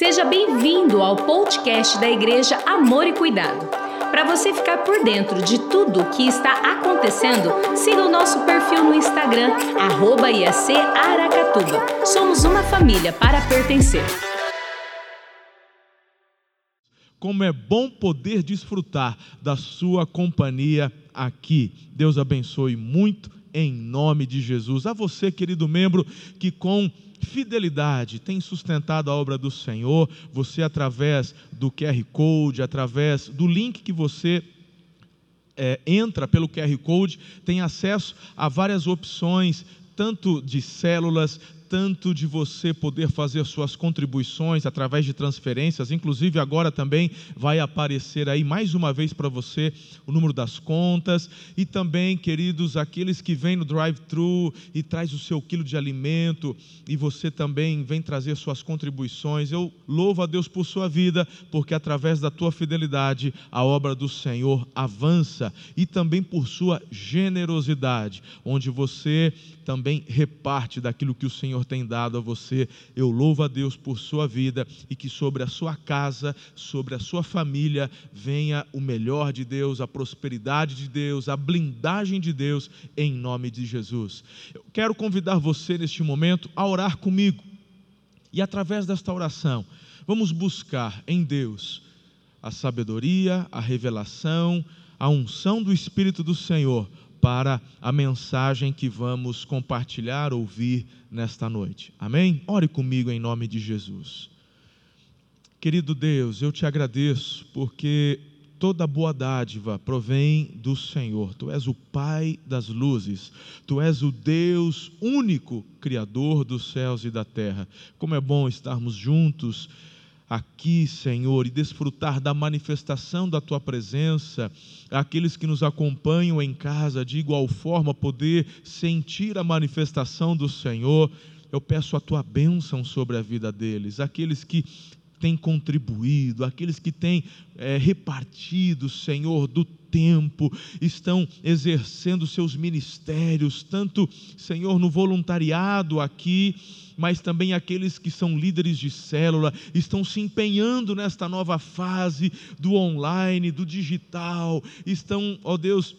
Seja bem-vindo ao podcast da Igreja Amor e Cuidado. Para você ficar por dentro de tudo o que está acontecendo, siga o nosso perfil no Instagram, arroba IAC Aracatuba. Somos uma família para pertencer. Como é bom poder desfrutar da sua companhia aqui. Deus abençoe muito em nome de Jesus. A você, querido membro, que com fidelidade tem sustentado a obra do Senhor, você através do QR Code, através do link que você é, entra pelo QR Code, tem acesso a várias opções, tanto de células, tanto de você poder fazer suas contribuições através de transferências, inclusive agora também vai aparecer aí mais uma vez para você o número das contas e também, queridos, aqueles que vêm no drive-thru e traz o seu quilo de alimento e você também vem trazer suas contribuições. Eu louvo a Deus por sua vida, porque através da tua fidelidade a obra do Senhor avança e também por sua generosidade, onde você também reparte daquilo que o Senhor tem dado a você. Eu louvo a Deus por sua vida e que sobre a sua casa, sobre a sua família, venha o melhor de Deus, a prosperidade de Deus, a blindagem de Deus, em nome de Jesus. Eu quero convidar você neste momento a orar comigo e através desta oração, vamos buscar em Deus a sabedoria, a revelação, a unção do Espírito do Senhor para a mensagem que vamos compartilhar, ouvir nesta noite. Amém? Ore comigo em nome de Jesus. Querido Deus, eu te agradeço porque toda boa dádiva provém do Senhor. Tu és o Pai das luzes, tu és o Deus único, Criador dos céus e da terra. Como é bom estarmos juntos aqui, Senhor, e desfrutar da manifestação da tua presença, aqueles que nos acompanham em casa, de igual forma, poder sentir a manifestação do Senhor. Eu peço a tua bênção sobre a vida deles, aqueles que têm contribuído, aqueles que têm é, repartido, Senhor, do tempo, estão exercendo seus ministérios, tanto, Senhor, no voluntariado aqui, mas também aqueles que são líderes de célula, estão se empenhando nesta nova fase do online, do digital, estão, ó Deus,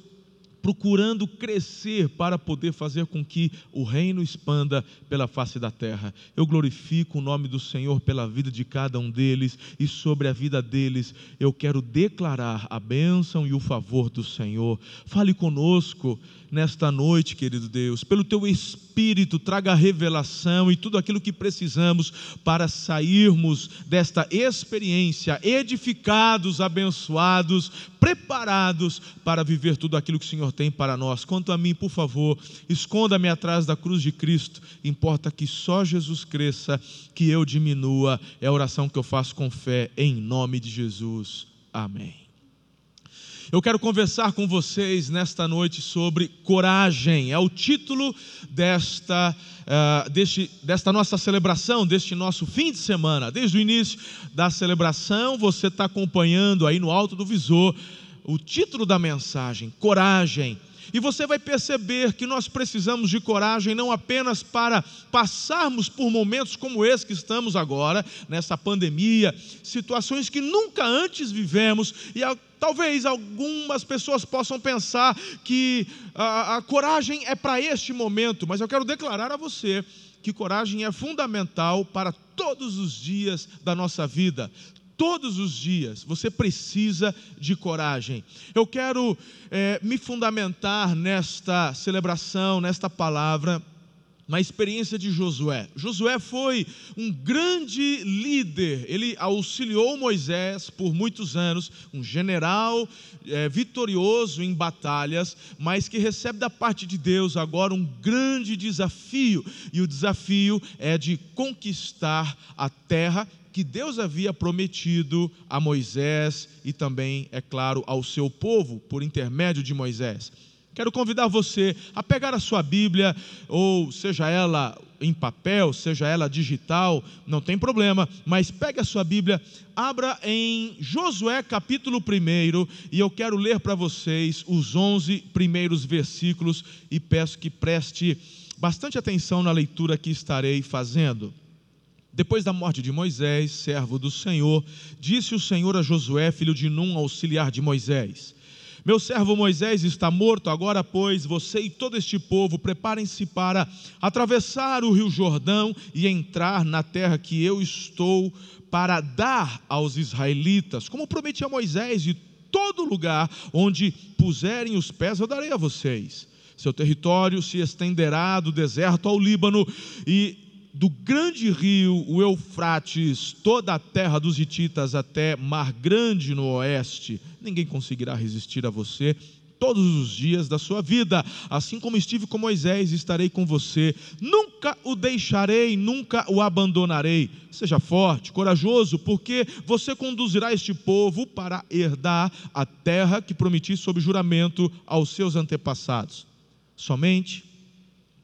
procurando crescer para poder fazer com que o reino expanda pela face da terra. Eu glorifico o nome do Senhor pela vida de cada um deles e sobre a vida deles eu quero declarar a bênção e o favor do Senhor. Fale conosco nesta noite, querido Deus, pelo teu Espírito, traga revelação e tudo aquilo que precisamos para sairmos desta experiência edificados, abençoados, preparados para viver tudo aquilo que o Senhor tem para nós. Quanto a mim, por favor, esconda-me atrás da cruz de Cristo, importa que só Jesus cresça, que eu diminua. É a oração que eu faço com fé, em nome de Jesus. Amém. Eu quero conversar com vocês nesta noite sobre coragem. É o título desta, uh, deste, desta nossa celebração, deste nosso fim de semana. Desde o início da celebração, você está acompanhando aí no alto do visor o título da mensagem: Coragem. E você vai perceber que nós precisamos de coragem não apenas para passarmos por momentos como esse que estamos agora, nessa pandemia, situações que nunca antes vivemos, e talvez algumas pessoas possam pensar que a, a coragem é para este momento, mas eu quero declarar a você que coragem é fundamental para todos os dias da nossa vida todos os dias. Você precisa de coragem. Eu quero é, me fundamentar nesta celebração, nesta palavra, na experiência de Josué. Josué foi um grande líder, ele auxiliou Moisés por muitos anos, um general é, vitorioso em batalhas, mas que recebe da parte de Deus agora um grande desafio, e o desafio é de conquistar a terra que Deus havia prometido a Moisés e também, é claro, ao seu povo por intermédio de Moisés. Quero convidar você a pegar a sua Bíblia, ou seja ela em papel, seja ela digital, não tem problema, mas pegue a sua Bíblia, abra em Josué capítulo 1, e eu quero ler para vocês os 11 primeiros versículos e peço que preste bastante atenção na leitura que estarei fazendo. Depois da morte de Moisés, servo do Senhor, disse o Senhor a Josué, filho de Num, auxiliar de Moisés: Meu servo Moisés está morto, agora, pois, você e todo este povo preparem-se para atravessar o rio Jordão e entrar na terra que eu estou para dar aos israelitas, como prometi a Moisés, e todo lugar onde puserem os pés eu darei a vocês. Seu território se estenderá do deserto ao Líbano e do grande rio, o Eufrates, toda a terra dos Hititas até Mar Grande no oeste. Ninguém conseguirá resistir a você todos os dias da sua vida. Assim como estive com Moisés, estarei com você. Nunca o deixarei, nunca o abandonarei. Seja forte, corajoso, porque você conduzirá este povo para herdar a terra que prometi sob juramento aos seus antepassados. Somente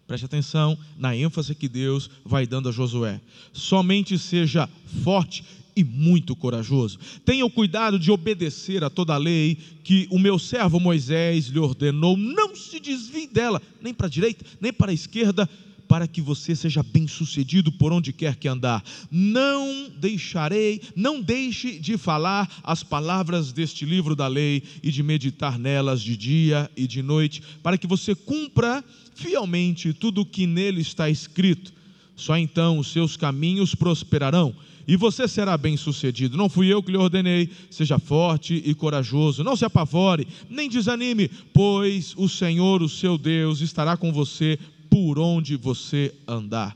Preste atenção na ênfase que Deus vai dando a Josué. Somente seja forte e muito corajoso. Tenha o cuidado de obedecer a toda a lei que o meu servo Moisés lhe ordenou. Não se desvie dela, nem para a direita, nem para a esquerda, para que você seja bem-sucedido por onde quer que andar. Não deixarei, não deixe de falar as palavras deste livro da lei e de meditar nelas de dia e de noite, para que você cumpra fielmente tudo o que nele está escrito. Só então os seus caminhos prosperarão e você será bem-sucedido. Não fui eu que lhe ordenei, seja forte e corajoso, não se apavore, nem desanime, pois o Senhor, o seu Deus, estará com você por onde você andar.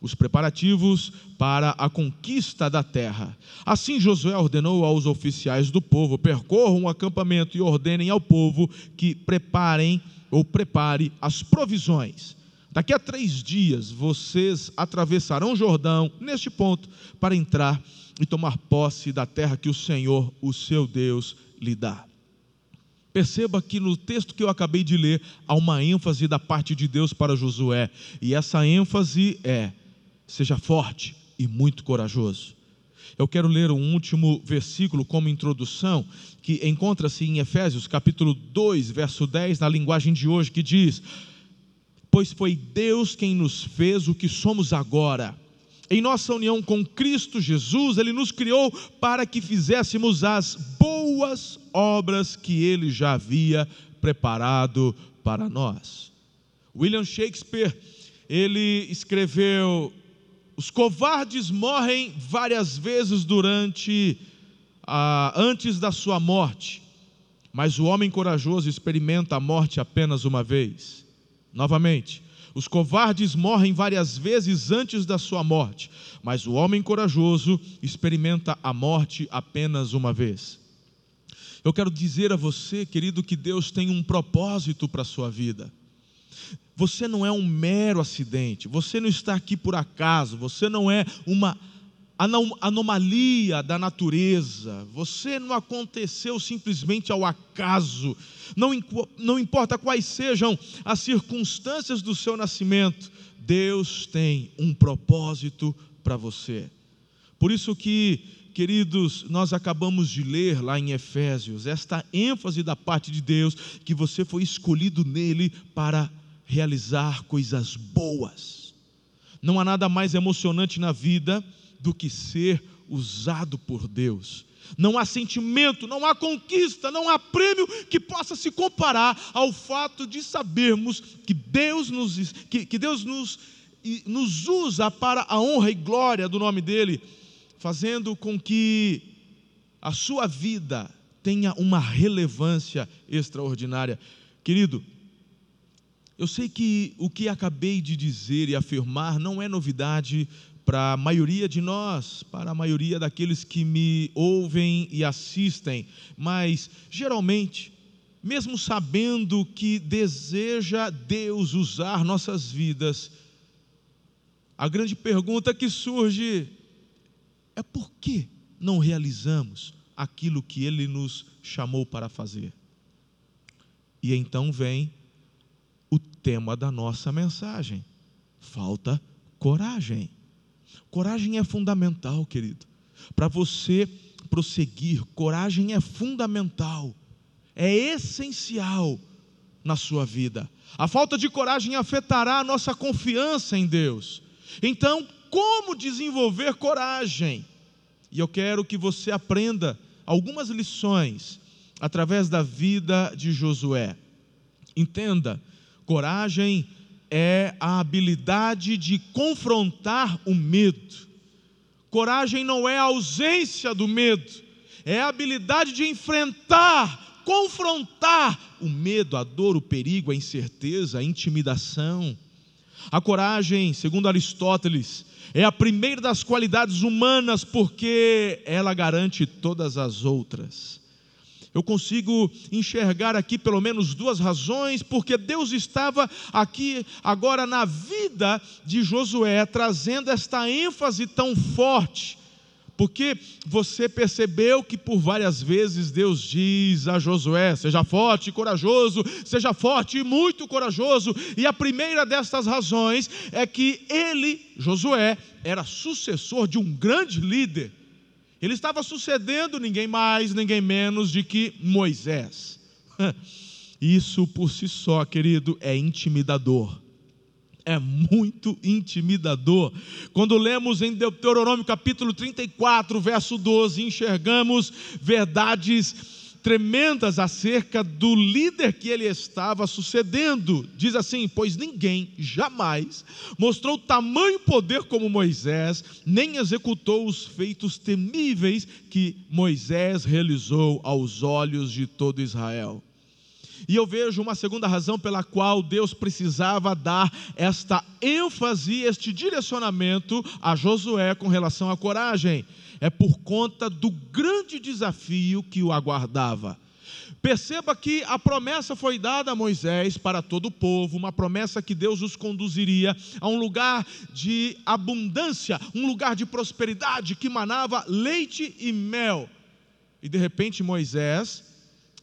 Os preparativos para a conquista da terra. Assim Josué ordenou aos oficiais do povo: percorram o acampamento e ordenem ao povo que preparem ou prepare as provisões. Daqui a três dias vocês atravessarão o Jordão, neste ponto, para entrar e tomar posse da terra que o Senhor, o seu Deus, lhe dá. Perceba que no texto que eu acabei de ler há uma ênfase da parte de Deus para Josué, e essa ênfase é: seja forte e muito corajoso. Eu quero ler um último versículo como introdução, que encontra-se em Efésios, capítulo 2, verso 10, na linguagem de hoje, que diz: Pois foi Deus quem nos fez o que somos agora. Em nossa união com Cristo Jesus, Ele nos criou para que fizéssemos as boas obras que Ele já havia preparado para nós. William Shakespeare, ele escreveu os covardes morrem várias vezes durante ah, antes da sua morte, mas o homem corajoso experimenta a morte apenas uma vez. Novamente, os covardes morrem várias vezes antes da sua morte, mas o homem corajoso experimenta a morte apenas uma vez. Eu quero dizer a você, querido, que Deus tem um propósito para a sua vida. Você não é um mero acidente, você não está aqui por acaso, você não é uma anomalia da natureza, você não aconteceu simplesmente ao acaso, não, não importa quais sejam as circunstâncias do seu nascimento, Deus tem um propósito para você. Por isso que, queridos, nós acabamos de ler lá em Efésios, esta ênfase da parte de Deus, que você foi escolhido nele para realizar coisas boas. Não há nada mais emocionante na vida do que ser usado por Deus. Não há sentimento, não há conquista, não há prêmio que possa se comparar ao fato de sabermos que Deus nos, que, que Deus nos, nos usa para a honra e glória do nome dEle, fazendo com que a sua vida tenha uma relevância extraordinária. Querido, eu sei que o que acabei de dizer e afirmar não é novidade para a maioria de nós, para a maioria daqueles que me ouvem e assistem, mas geralmente, mesmo sabendo que deseja Deus usar nossas vidas, a grande pergunta que surge é por que não realizamos aquilo que Ele nos chamou para fazer? E então vem o tema da nossa mensagem. Falta coragem. Coragem é fundamental, querido. Para você prosseguir, coragem é fundamental, é essencial na sua vida. A falta de coragem afetará a nossa confiança em Deus. Então, como desenvolver coragem. E eu quero que você aprenda algumas lições através da vida de Josué. Entenda, coragem é a habilidade de confrontar o medo. Coragem não é a ausência do medo, é a habilidade de enfrentar, confrontar o medo, a dor, o perigo, a incerteza, a intimidação. A coragem, segundo Aristóteles, é a primeira das qualidades humanas porque ela garante todas as outras. Eu consigo enxergar aqui pelo menos duas razões, porque Deus estava aqui agora na vida de Josué, trazendo esta ênfase tão forte. Porque você percebeu que por várias vezes Deus diz a Josué: seja forte e corajoso, seja forte e muito corajoso. E a primeira destas razões é que ele, Josué, era sucessor de um grande líder ele estava sucedendo ninguém mais, ninguém menos de que Moisés. Isso por si só, querido, é intimidador. É muito intimidador. Quando lemos em Deuteronômio capítulo 34, verso 12, enxergamos verdades tremendas acerca do líder que ele estava sucedendo. Diz assim: Pois ninguém jamais mostrou tamanho poder como Moisés, nem executou os feitos temíveis que Moisés realizou aos olhos de todo Israel. E eu vejo uma segunda razão pela qual Deus precisava dar esta ênfase, este direcionamento a Josué com relação à coragem é por conta do grande desafio que o aguardava. Perceba que a promessa foi dada a Moisés para todo o povo, uma promessa que Deus os conduziria a um lugar de abundância, um lugar de prosperidade que manava leite e mel. E de repente Moisés,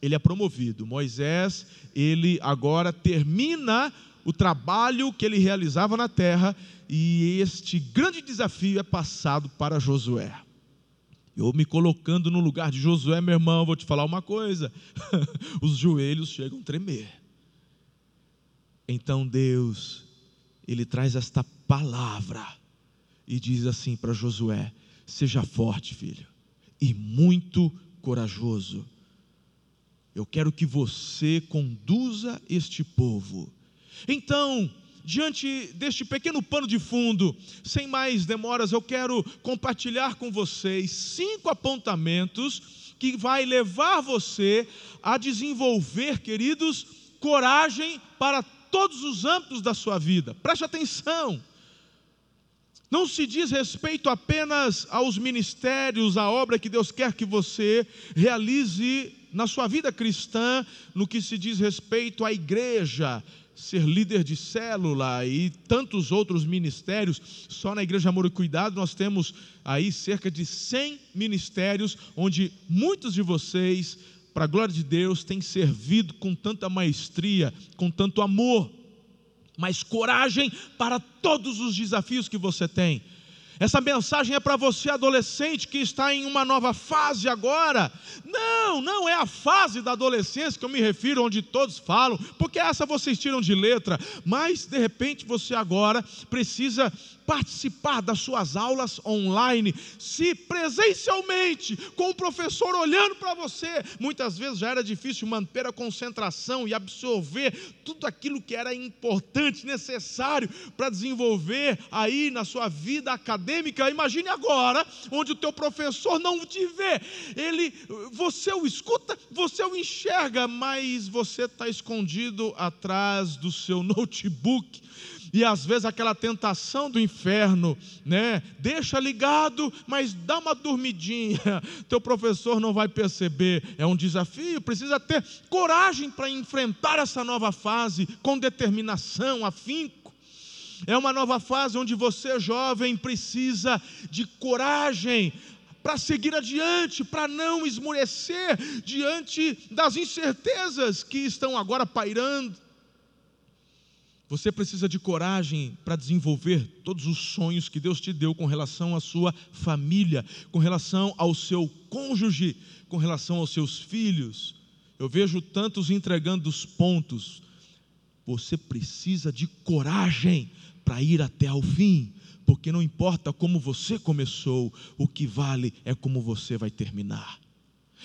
ele é promovido. Moisés, ele agora termina o trabalho que ele realizava na terra e este grande desafio é passado para Josué. Eu me colocando no lugar de Josué, meu irmão, vou te falar uma coisa: os joelhos chegam a tremer. Então Deus, Ele traz esta palavra e diz assim para Josué: Seja forte, filho, e muito corajoso. Eu quero que você conduza este povo. Então, diante deste pequeno pano de fundo, sem mais demoras, eu quero compartilhar com vocês cinco apontamentos que vai levar você a desenvolver, queridos, coragem para todos os âmbitos da sua vida. Preste atenção. Não se diz respeito apenas aos ministérios, à obra que Deus quer que você realize na sua vida cristã, no que se diz respeito à igreja, ser líder de célula e tantos outros ministérios. Só na Igreja Amor e Cuidado nós temos aí cerca de 100 ministérios, onde muitos de vocês, para a glória de Deus, têm servido com tanta maestria, com tanto amor, mas coragem para todos os desafios que você tem. Essa mensagem é para você, adolescente, que está em uma nova fase agora. Não, não é a fase da adolescência que eu me refiro, onde todos falam, porque essa vocês tiram de letra. Mas, de repente, você agora precisa participar das suas aulas online, se presencialmente, com o professor olhando para você. Muitas vezes já era difícil manter a concentração e absorver tudo aquilo que era importante, necessário para desenvolver aí na sua vida acadêmica. Imagine agora, onde o teu professor não te vê, ele, você o escuta, você o enxerga, mas você está escondido atrás do seu notebook e às vezes aquela tentação do inferno, né? Deixa ligado, mas dá uma dormidinha. Teu professor não vai perceber. É um desafio, precisa ter coragem para enfrentar essa nova fase com determinação, afinco. É uma nova fase onde você, jovem, precisa de coragem para seguir adiante, para não esmorecer diante das incertezas que estão agora pairando. Você precisa de coragem para desenvolver todos os sonhos que Deus te deu com relação à sua família, com relação ao seu cônjuge, com relação aos seus filhos. Eu vejo tantos entregando os pontos. Você precisa de coragem para ir até ao fim, porque não importa como você começou, o que vale é como você vai terminar.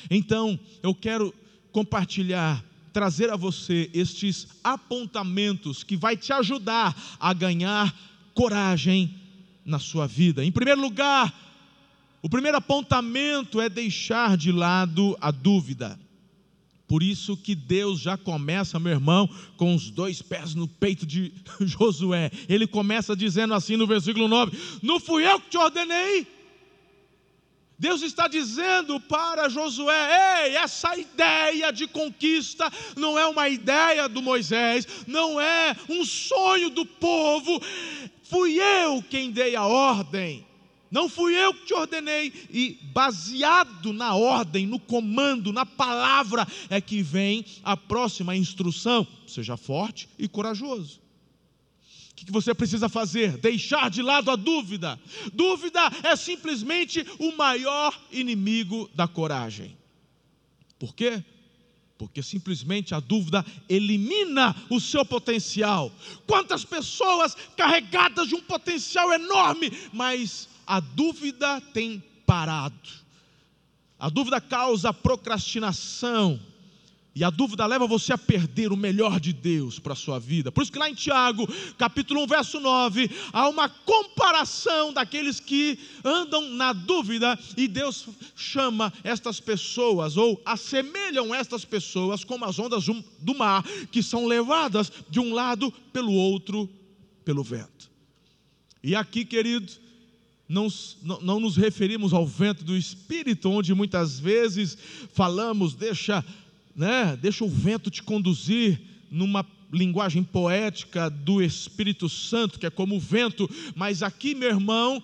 Então, eu quero compartilhar, trazer a você estes apontamentos que vai te ajudar a ganhar coragem na sua vida. Em primeiro lugar, o primeiro apontamento é deixar de lado a dúvida. Por isso que Deus já começa, meu irmão, com os dois pés no peito de Josué. Ele começa dizendo assim no versículo 9: Não fui eu que te ordenei. Deus está dizendo para Josué: ei, essa ideia de conquista não é uma ideia do Moisés, não é um sonho do povo, fui eu quem dei a ordem. Não fui eu que te ordenei, e baseado na ordem, no comando, na palavra, é que vem a próxima instrução. Seja forte e corajoso. Que você precisa fazer? Deixar de lado a dúvida. Dúvida é simplesmente o maior inimigo da coragem. Por quê? Porque simplesmente a dúvida elimina o seu potencial. Quantas pessoas carregadas de um potencial enorme, mas a dúvida tem parado. A dúvida causa procrastinação. E a dúvida leva você a perder o melhor de Deus para a sua vida. Por isso que lá em Tiago, capítulo 1, verso 9, há uma comparação daqueles que andam na dúvida e Deus chama estas pessoas ou assemelham estas pessoas como as ondas do mar que são levadas de um lado pelo outro pelo vento. E aqui, querido, não, não, nos referimos ao vento do Espírito, onde muitas vezes falamos, deixa, né, deixa o vento te conduzir numa linguagem poética do Espírito Santo, que é como o vento, mas aqui, meu irmão,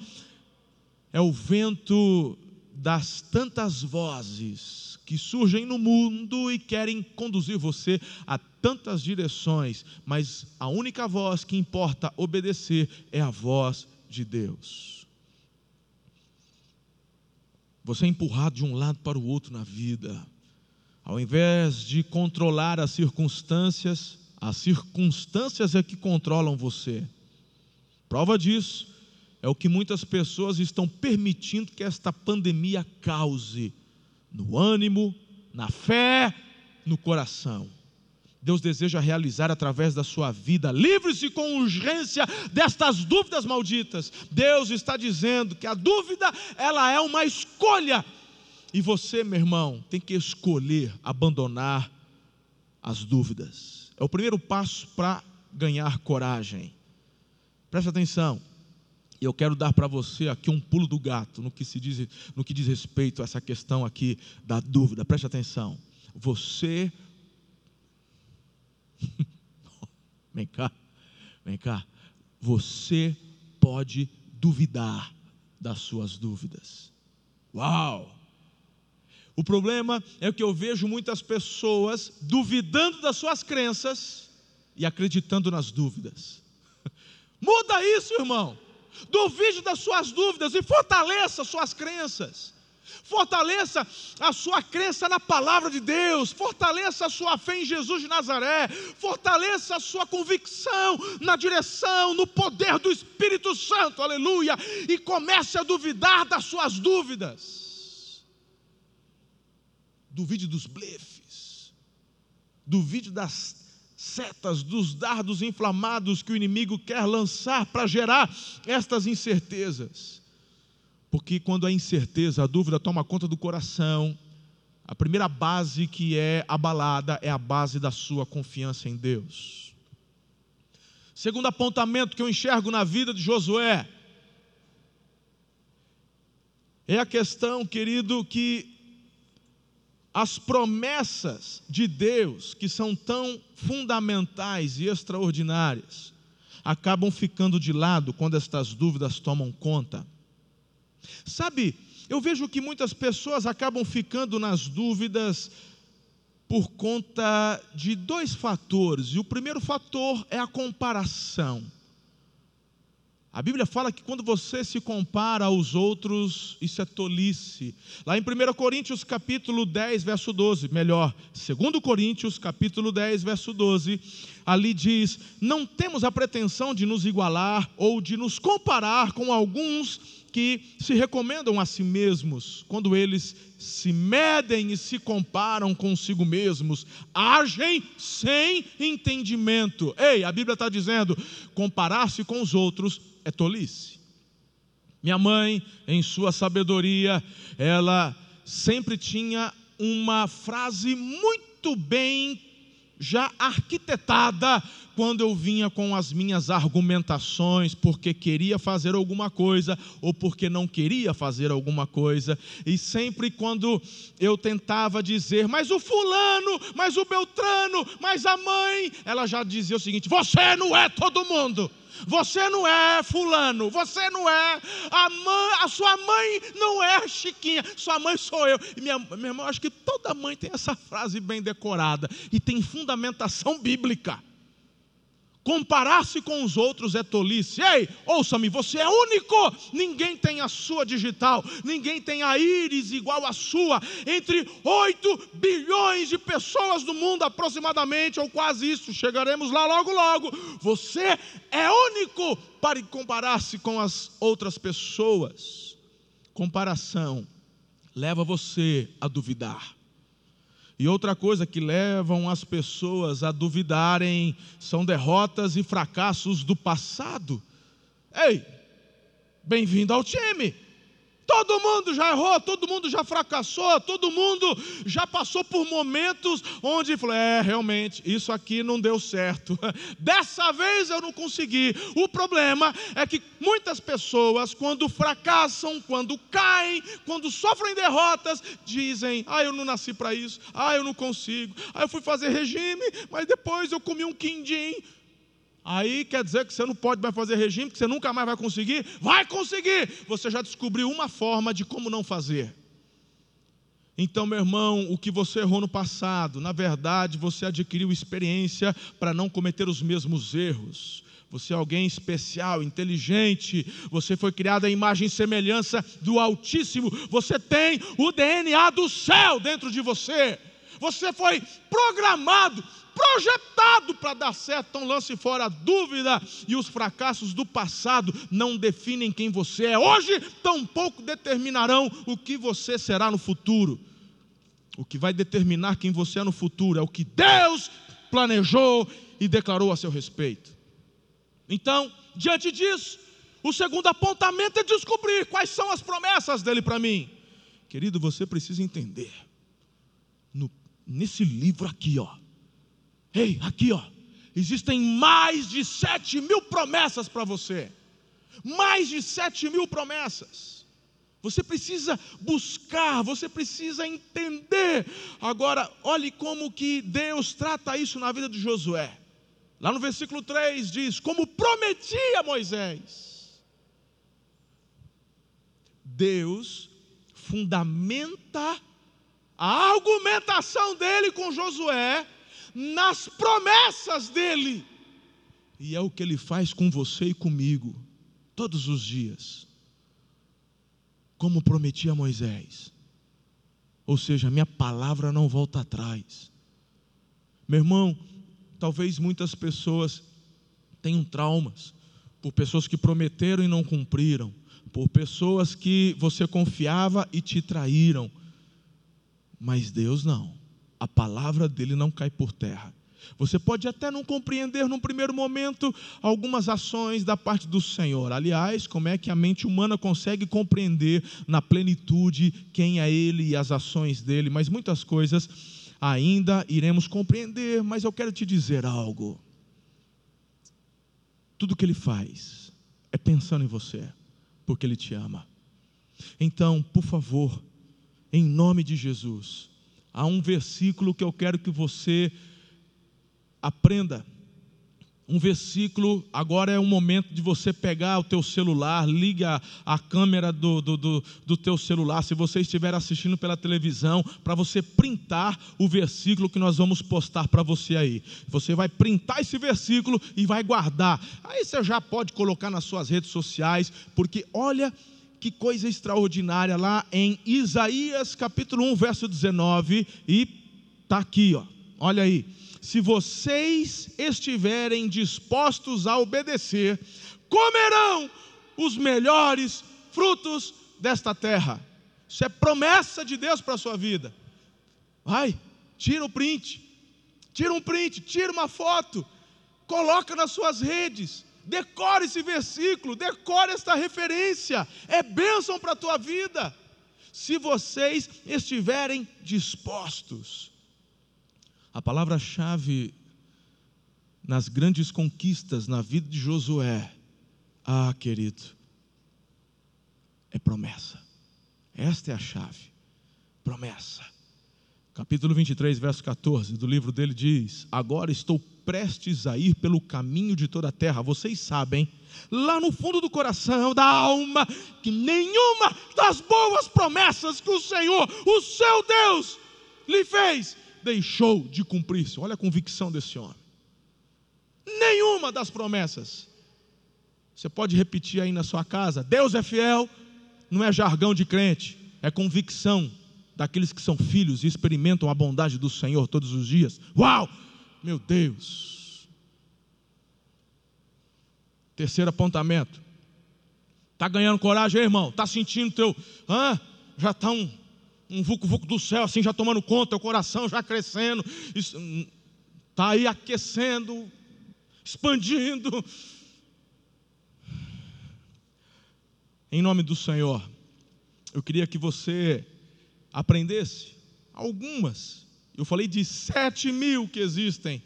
é o vento das tantas vozes que surgem no mundo e querem conduzir você a tantas direções, mas a única voz que importa obedecer é a voz de Deus. Você é empurrado de um lado para o outro na vida. Ao invés de controlar as circunstâncias, as circunstâncias é que controlam você. Prova disso é o que muitas pessoas estão permitindo que esta pandemia cause no ânimo, na fé, no coração. Deus deseja realizar através da sua vida. Livre-se com urgência destas dúvidas malditas. Deus está dizendo que a dúvida, ela é uma escolha. E você, meu irmão, tem que escolher abandonar as dúvidas. É o primeiro passo para ganhar coragem. Preste atenção. Eu quero dar para você aqui um pulo do gato no que se diz, no que diz respeito a essa questão aqui da dúvida. Preste atenção. Você vem cá, vem cá. Você pode duvidar das suas dúvidas. Uau! O problema é que eu vejo muitas pessoas duvidando das suas crenças e acreditando nas dúvidas. Muda isso, irmão. Duvide das suas dúvidas e fortaleça suas crenças. Fortaleça a sua crença na palavra de Deus, fortaleça a sua fé em Jesus de Nazaré, fortaleça a sua convicção na direção, no poder do Espírito Santo, aleluia, e comece a duvidar das suas dúvidas. Duvide dos blefes, duvide das setas, dos dardos inflamados que o inimigo quer lançar para gerar estas incertezas. Porque quando a incerteza, a dúvida toma conta do coração, a primeira base que é abalada é a base da sua confiança em Deus. Segundo apontamento que eu enxergo na vida de Josué, é a questão, querido, que as promessas de Deus, que são tão fundamentais e extraordinárias, acabam ficando de lado quando estas dúvidas tomam conta. Sabe, eu vejo que muitas pessoas acabam ficando nas dúvidas por conta de dois fatores. E o primeiro fator é a comparação. A Bíblia fala que quando você se compara aos outros, isso é tolice. Lá em 1 Coríntios capítulo 10, verso 12, melhor, 2 Coríntios capítulo 10, verso 12, ali diz: "Não temos a pretensão de nos igualar ou de nos comparar com alguns que se recomendam a si mesmos, quando eles se medem e se comparam consigo mesmos, agem sem entendimento. Ei, a Bíblia está dizendo: comparar-se com os outros é tolice. Minha mãe, em sua sabedoria, ela sempre tinha uma frase muito bem já arquitetada quando eu vinha com as minhas argumentações porque queria fazer alguma coisa ou porque não queria fazer alguma coisa, e sempre quando eu tentava dizer, mas o fulano, mas o Beltrano, mas a mãe, ela já dizia o seguinte: você não é todo mundo. Você não é fulano, você não é a mãe, a sua mãe não é Chiquinha, sua mãe sou eu. E minha, meu irmão, acho que toda mãe tem essa frase bem decorada e tem fundamentação bíblica. Comparar-se com os outros é tolice. Ei, ouça-me, você é único. Ninguém tem a sua digital, ninguém tem a íris igual à sua. Entre 8 bilhões de pessoas do mundo, aproximadamente, ou quase isso, chegaremos lá logo, logo. Você é único para comparar-se com as outras pessoas. Comparação leva você a duvidar. E outra coisa que levam as pessoas a duvidarem são derrotas e fracassos do passado. Ei, bem-vindo ao time. Todo mundo já errou, todo mundo já fracassou, todo mundo já passou por momentos onde falou: é, realmente, isso aqui não deu certo. Dessa vez eu não consegui. O problema é que muitas pessoas, quando fracassam, quando caem, quando sofrem derrotas, dizem: ah, eu não nasci para isso, ah, eu não consigo, ah, eu fui fazer regime, mas depois eu comi um quindim. Aí quer dizer que você não pode mais fazer regime, que você nunca mais vai conseguir? Vai conseguir! Você já descobriu uma forma de como não fazer. Então, meu irmão, o que você errou no passado, na verdade, você adquiriu experiência para não cometer os mesmos erros. Você é alguém especial, inteligente, você foi criado à imagem e semelhança do Altíssimo, você tem o DNA do céu dentro de você, você foi programado projetado para dar certo, então lance fora a dúvida e os fracassos do passado não definem quem você é hoje, tampouco determinarão o que você será no futuro. O que vai determinar quem você é no futuro é o que Deus planejou e declarou a seu respeito. Então, diante disso, o segundo apontamento é descobrir quais são as promessas dele para mim. Querido, você precisa entender. No, nesse livro aqui, ó, Ei, aqui ó, existem mais de sete mil promessas para você. Mais de sete mil promessas. Você precisa buscar, você precisa entender. Agora, olhe como que Deus trata isso na vida de Josué. Lá no versículo 3 diz: Como prometia Moisés. Deus fundamenta a argumentação dele com Josué nas promessas dele. E é o que ele faz com você e comigo, todos os dias. Como prometi a Moisés. Ou seja, minha palavra não volta atrás. Meu irmão, talvez muitas pessoas tenham traumas por pessoas que prometeram e não cumpriram, por pessoas que você confiava e te traíram. Mas Deus não a palavra dele não cai por terra. Você pode até não compreender num primeiro momento algumas ações da parte do Senhor. Aliás, como é que a mente humana consegue compreender na plenitude quem é Ele e as ações dele? Mas muitas coisas ainda iremos compreender. Mas eu quero te dizer algo. Tudo que Ele faz é pensando em você, porque Ele te ama. Então, por favor, em nome de Jesus, há um versículo que eu quero que você aprenda. um versículo, agora é o momento de você pegar o teu celular, liga a câmera do, do, do, do teu celular, se você estiver assistindo pela televisão, para você printar o versículo que nós vamos postar para você aí. Você vai printar esse versículo e vai guardar. Aí você já pode colocar nas suas redes sociais, porque olha que coisa extraordinária lá em Isaías capítulo 1, verso 19, e está aqui, ó. olha aí se vocês estiverem dispostos a obedecer, comerão os melhores frutos desta terra. Isso é promessa de Deus para a sua vida. Vai, tira o print, tira um print, tira uma foto, coloca nas suas redes, decore esse versículo, decore esta referência, é bênção para a tua vida. Se vocês estiverem dispostos, a palavra-chave nas grandes conquistas na vida de Josué, ah, querido, é promessa. Esta é a chave. Promessa. Capítulo 23, verso 14 do livro dele diz: Agora estou prestes a ir pelo caminho de toda a terra. Vocês sabem, lá no fundo do coração, da alma, que nenhuma das boas promessas que o Senhor, o seu Deus, lhe fez, deixou de cumprir-se. Olha a convicção desse homem. Nenhuma das promessas. Você pode repetir aí na sua casa: Deus é fiel, não é jargão de crente, é convicção daqueles que são filhos e experimentam a bondade do Senhor todos os dias. Uau! Meu Deus! Terceiro apontamento. Está ganhando coragem, irmão? Está sentindo teu. Hã? Já está um um vucu-vucu do céu, assim, já tomando conta, o coração já crescendo, está hum, aí aquecendo, expandindo. Em nome do Senhor, eu queria que você aprendesse algumas. Eu falei de sete mil que existem.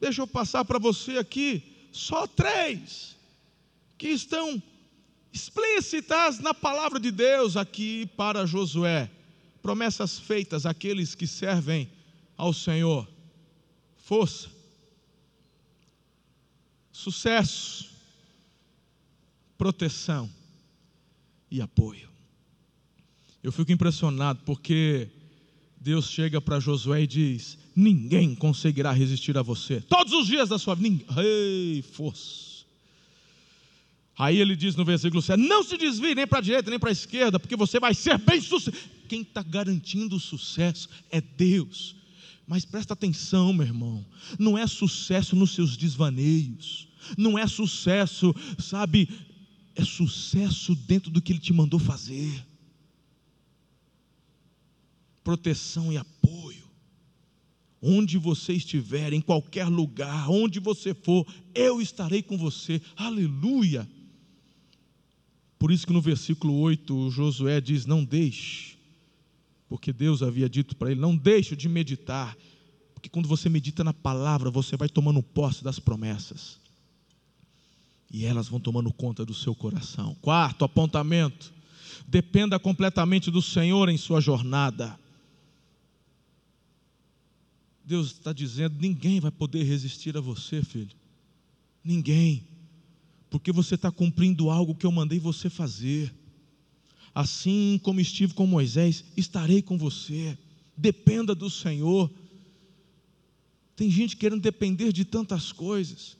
Deixa eu passar para você aqui só três que estão explícitas na palavra de Deus aqui para Josué promessas feitas àqueles que servem ao Senhor. Força, sucesso, proteção e apoio. Eu fico impressionado porque Deus chega para Josué e diz: Ninguém conseguirá resistir a você. Todos os dias da sua vida. Ei, força. Aí ele diz no versículo 7: Não se desvie nem para a direita nem para a esquerda, porque você vai ser bem sucedido. Quem está garantindo o sucesso é Deus. Mas presta atenção, meu irmão: não é sucesso nos seus desvaneios, não é sucesso, sabe, é sucesso dentro do que Ele te mandou fazer. Proteção e apoio. Onde você estiver, em qualquer lugar, onde você for, eu estarei com você. Aleluia. Por isso que no versículo 8, Josué diz: Não deixe, porque Deus havia dito para ele: Não deixe de meditar, porque quando você medita na palavra, você vai tomando posse das promessas, e elas vão tomando conta do seu coração. Quarto apontamento: dependa completamente do Senhor em sua jornada. Deus está dizendo: ninguém vai poder resistir a você, filho. Ninguém porque você está cumprindo algo que eu mandei você fazer. Assim como estive com Moisés, estarei com você. Dependa do Senhor. Tem gente querendo depender de tantas coisas.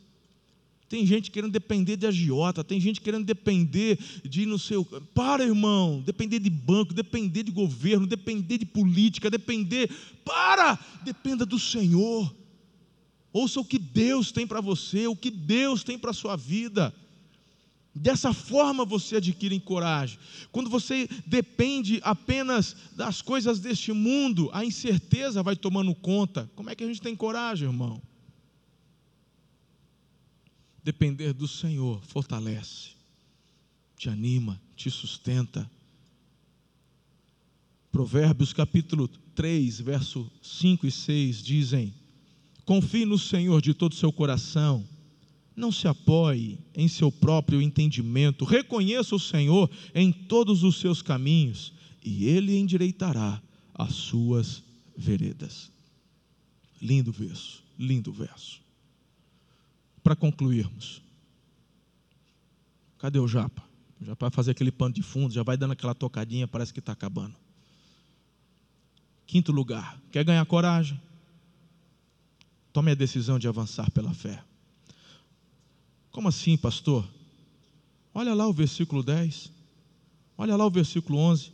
Tem gente querendo depender de agiota, tem gente querendo depender de no seu. Para, irmão, depender de banco, depender de governo, depender de política, depender. Para! Dependa do Senhor. Ouça o que Deus tem para você, o que Deus tem para a sua vida. Dessa forma você adquire coragem. Quando você depende apenas das coisas deste mundo, a incerteza vai tomando conta. Como é que a gente tem coragem, irmão? Depender do Senhor fortalece, te anima, te sustenta. Provérbios capítulo 3, verso 5 e 6 dizem: Confie no Senhor de todo o seu coração não se apoie em seu próprio entendimento, reconheça o Senhor em todos os seus caminhos e ele endireitará as suas veredas. Lindo verso, lindo verso. Para concluirmos. Cadê o Japa? Já para fazer aquele pano de fundo, já vai dando aquela tocadinha, parece que está acabando. Quinto lugar, quer ganhar coragem? Tome a decisão de avançar pela fé. Como assim, pastor? Olha lá o versículo 10. Olha lá o versículo 11.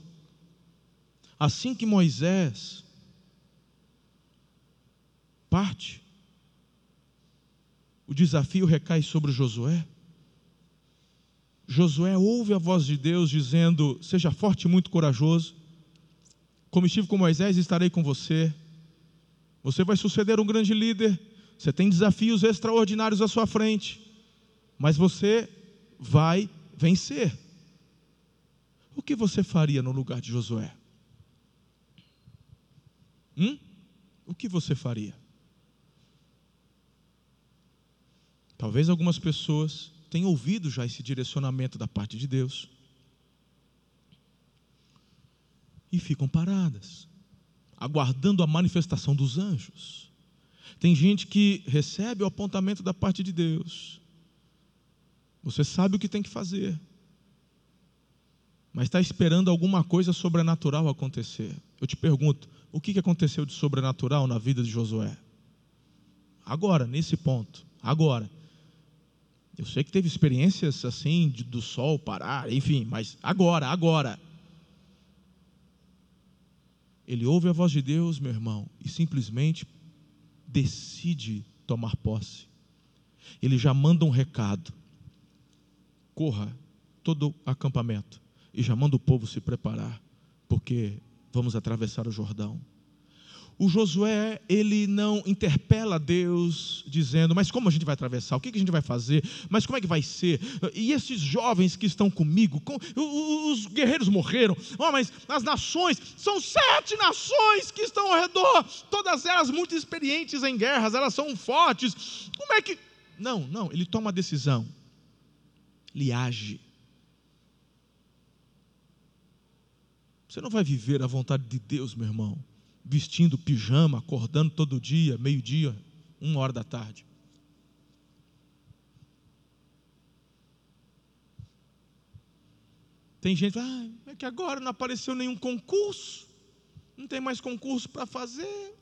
Assim que Moisés parte, o desafio recai sobre Josué. Josué ouve a voz de Deus dizendo: Seja forte e muito corajoso. Como estive com Moisés, estarei com você. Você vai suceder um grande líder. Você tem desafios extraordinários à sua frente. Mas você vai vencer. O que você faria no lugar de Josué? Hum? O que você faria? Talvez algumas pessoas têm ouvido já esse direcionamento da parte de Deus e ficam paradas, aguardando a manifestação dos anjos. Tem gente que recebe o apontamento da parte de Deus. Você sabe o que tem que fazer, mas está esperando alguma coisa sobrenatural acontecer. Eu te pergunto: o que aconteceu de sobrenatural na vida de Josué? Agora, nesse ponto, agora. Eu sei que teve experiências assim, de, do sol parar, enfim, mas agora, agora. Ele ouve a voz de Deus, meu irmão, e simplesmente decide tomar posse. Ele já manda um recado: corra todo o acampamento e já manda o povo se preparar, porque vamos atravessar o Jordão o Josué, ele não interpela Deus dizendo, mas como a gente vai atravessar? O que a gente vai fazer? Mas como é que vai ser? E esses jovens que estão comigo, os guerreiros morreram, oh, mas as nações, são sete nações que estão ao redor, todas elas muito experientes em guerras, elas são fortes. Como é que. Não, não, ele toma a decisão, ele age. Você não vai viver a vontade de Deus, meu irmão vestindo pijama, acordando todo dia, meio-dia, uma hora da tarde. Tem gente, ah, é que agora não apareceu nenhum concurso, não tem mais concurso para fazer.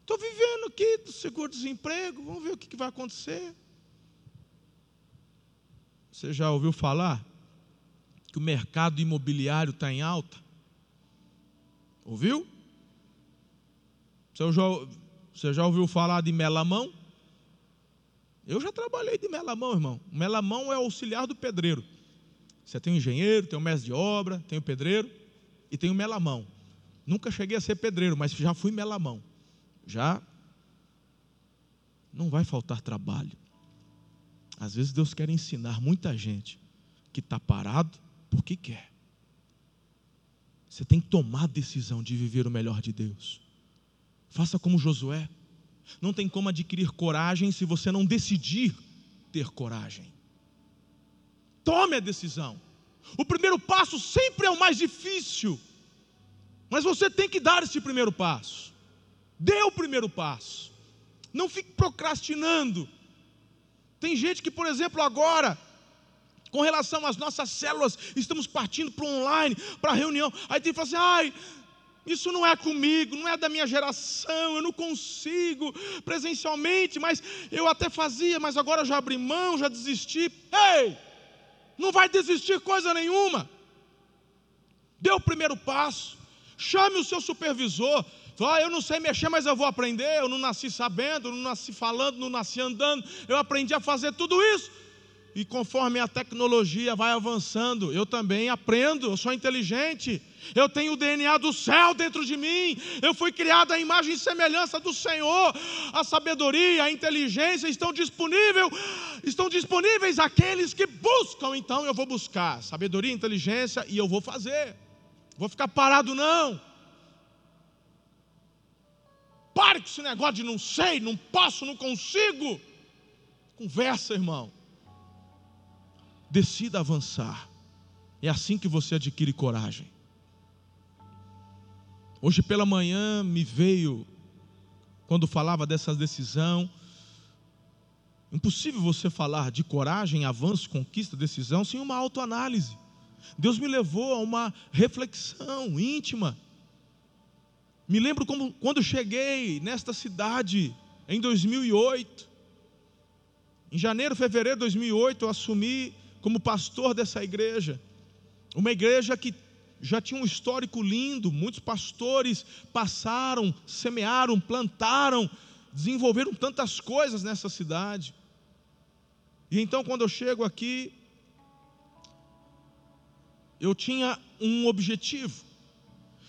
Estou vivendo aqui do seguro-desemprego, vamos ver o que, que vai acontecer. Você já ouviu falar que o mercado imobiliário está em alta? Ouviu? Você já, você já ouviu falar de melamão? Eu já trabalhei de melamão, irmão. Melamão é auxiliar do pedreiro. Você tem o engenheiro, tem o mestre de obra, tem o pedreiro e tem o melamão. Nunca cheguei a ser pedreiro, mas já fui melamão. Já não vai faltar trabalho. Às vezes Deus quer ensinar muita gente que está parado porque quer. Você tem que tomar a decisão de viver o melhor de Deus. Faça como Josué. Não tem como adquirir coragem se você não decidir ter coragem. Tome a decisão. O primeiro passo sempre é o mais difícil, mas você tem que dar esse primeiro passo. Dê o primeiro passo. Não fique procrastinando. Tem gente que, por exemplo, agora com relação às nossas células, estamos partindo para online, para reunião. Aí tem que falar assim: ai, isso não é comigo, não é da minha geração, eu não consigo presencialmente, mas eu até fazia, mas agora já abri mão, já desisti. Ei, não vai desistir coisa nenhuma. Dê o primeiro passo, chame o seu supervisor. Ah, eu não sei mexer, mas eu vou aprender. Eu não nasci sabendo, eu não nasci falando, não nasci andando. Eu aprendi a fazer tudo isso e conforme a tecnologia vai avançando, eu também aprendo, eu sou inteligente, eu tenho o DNA do céu dentro de mim, eu fui criado à imagem e semelhança do Senhor, a sabedoria, a inteligência estão disponíveis, estão disponíveis àqueles que buscam, então eu vou buscar sabedoria, inteligência e eu vou fazer, vou ficar parado não. Pare com esse negócio de não sei, não posso, não consigo. Conversa, irmão decida avançar. É assim que você adquire coragem. Hoje pela manhã me veio, quando falava dessa decisão, Impossível você falar de coragem, avanço, conquista, decisão sem uma autoanálise. Deus me levou a uma reflexão íntima. Me lembro como quando cheguei nesta cidade em 2008. Em janeiro, fevereiro de 2008, eu assumi como pastor dessa igreja. Uma igreja que já tinha um histórico lindo, muitos pastores passaram, semearam, plantaram, desenvolveram tantas coisas nessa cidade. E então, quando eu chego aqui, eu tinha um objetivo.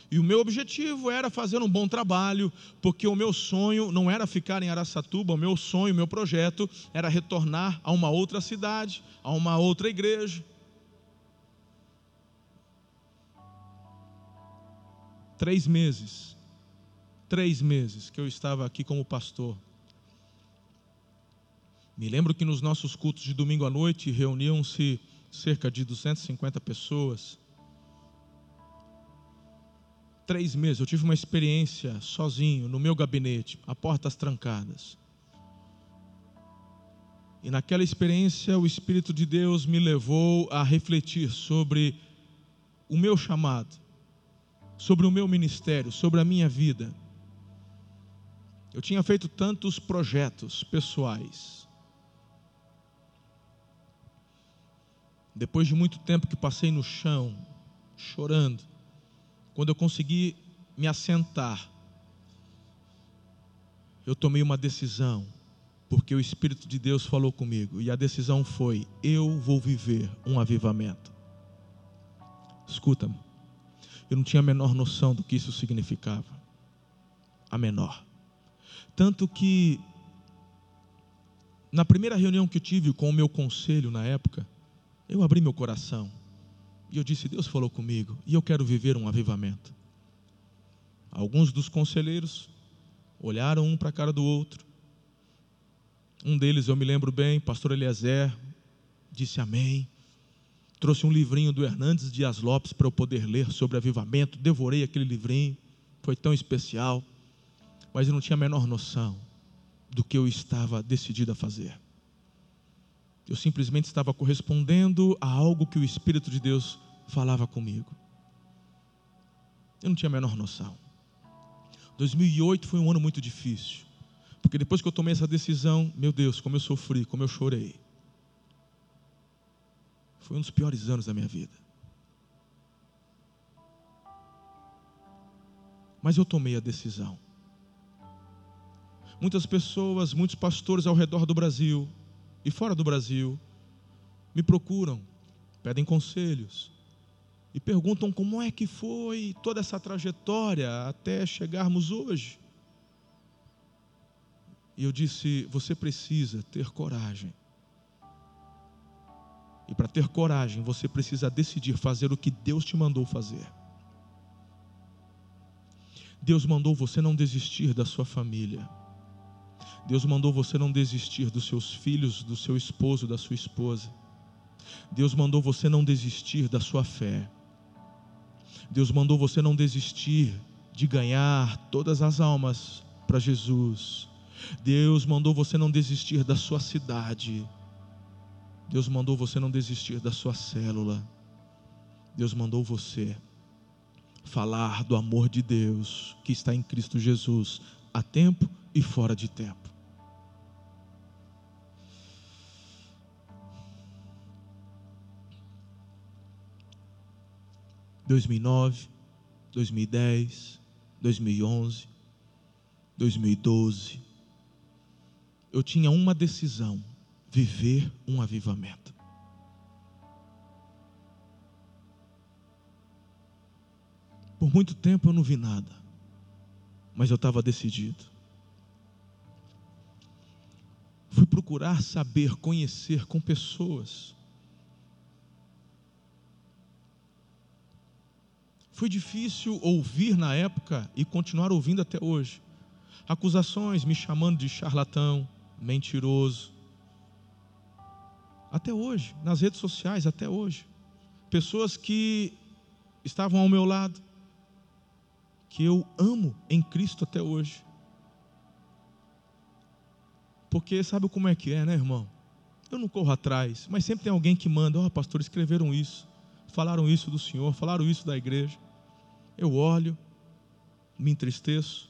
E o meu objetivo era fazer um bom trabalho, porque o meu sonho não era ficar em Araçatuba, o meu sonho, o meu projeto era retornar a uma outra cidade, a uma outra igreja. Três meses, três meses que eu estava aqui como pastor. Me lembro que nos nossos cultos de domingo à noite reuniam-se cerca de 250 pessoas. Três meses eu tive uma experiência sozinho no meu gabinete, a portas trancadas. E naquela experiência o Espírito de Deus me levou a refletir sobre o meu chamado sobre o meu ministério, sobre a minha vida. Eu tinha feito tantos projetos pessoais. Depois de muito tempo que passei no chão, chorando, quando eu consegui me assentar, eu tomei uma decisão, porque o Espírito de Deus falou comigo, e a decisão foi: eu vou viver um avivamento. Escuta-me. Eu não tinha a menor noção do que isso significava. A menor. Tanto que, na primeira reunião que eu tive com o meu conselho na época, eu abri meu coração e eu disse: Deus falou comigo e eu quero viver um avivamento. Alguns dos conselheiros olharam um para a cara do outro. Um deles, eu me lembro bem, pastor Eliezer, disse amém trouxe um livrinho do Hernandes Dias Lopes para eu poder ler sobre avivamento. Devorei aquele livrinho, foi tão especial, mas eu não tinha a menor noção do que eu estava decidido a fazer. Eu simplesmente estava correspondendo a algo que o Espírito de Deus falava comigo. Eu não tinha a menor noção. 2008 foi um ano muito difícil, porque depois que eu tomei essa decisão, meu Deus, como eu sofri, como eu chorei. Foi um dos piores anos da minha vida. Mas eu tomei a decisão. Muitas pessoas, muitos pastores ao redor do Brasil e fora do Brasil me procuram, pedem conselhos e perguntam como é que foi toda essa trajetória até chegarmos hoje. E eu disse: você precisa ter coragem e para ter coragem, você precisa decidir fazer o que Deus te mandou fazer. Deus mandou você não desistir da sua família. Deus mandou você não desistir dos seus filhos, do seu esposo, da sua esposa. Deus mandou você não desistir da sua fé. Deus mandou você não desistir de ganhar todas as almas para Jesus. Deus mandou você não desistir da sua cidade. Deus mandou você não desistir da sua célula. Deus mandou você falar do amor de Deus que está em Cristo Jesus, a tempo e fora de tempo. 2009, 2010, 2011, 2012. Eu tinha uma decisão: viver um avivamento. Por muito tempo eu não vi nada, mas eu estava decidido. Fui procurar saber, conhecer com pessoas Foi difícil ouvir na época e continuar ouvindo até hoje. Acusações me chamando de charlatão, mentiroso, até hoje, nas redes sociais, até hoje. Pessoas que estavam ao meu lado, que eu amo em Cristo até hoje. Porque sabe como é que é, né, irmão? Eu não corro atrás, mas sempre tem alguém que manda: Ó, oh, pastor, escreveram isso, falaram isso do Senhor, falaram isso da igreja. Eu olho, me entristeço,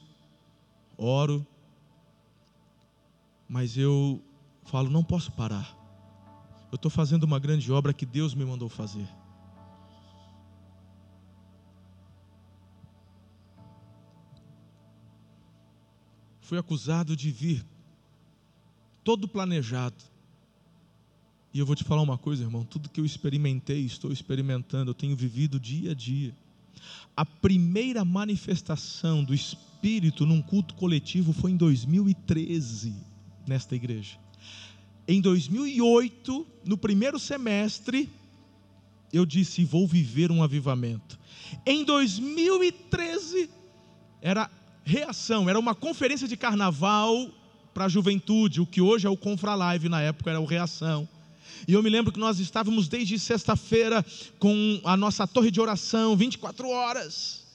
oro, mas eu falo: não posso parar. Eu estou fazendo uma grande obra que Deus me mandou fazer. Fui acusado de vir todo planejado. E eu vou te falar uma coisa, irmão: tudo que eu experimentei, estou experimentando, eu tenho vivido dia a dia. A primeira manifestação do Espírito num culto coletivo foi em 2013, nesta igreja. Em 2008, no primeiro semestre, eu disse: vou viver um avivamento. Em 2013, era reação, era uma conferência de carnaval para a juventude, o que hoje é o Confra Live, na época era o Reação. E eu me lembro que nós estávamos desde sexta-feira com a nossa torre de oração, 24 horas.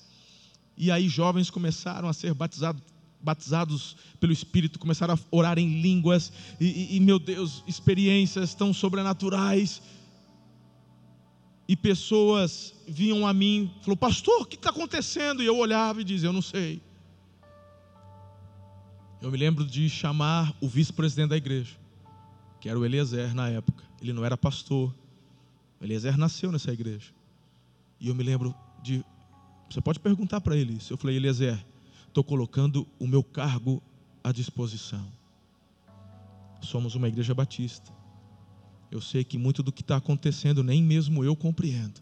E aí jovens começaram a ser batizados, batizados pelo Espírito, começaram a orar em línguas, e, e, meu Deus, experiências tão sobrenaturais. E pessoas vinham a mim, falou, pastor, o que está acontecendo? E eu olhava e dizia, eu não sei. Eu me lembro de chamar o vice-presidente da igreja, que era o Eliezer na época. Ele não era pastor. O Eliezer nasceu nessa igreja. E eu me lembro de. Você pode perguntar para ele isso. Eu falei, Eliezer, estou colocando o meu cargo à disposição. Somos uma igreja batista. Eu sei que muito do que está acontecendo nem mesmo eu compreendo.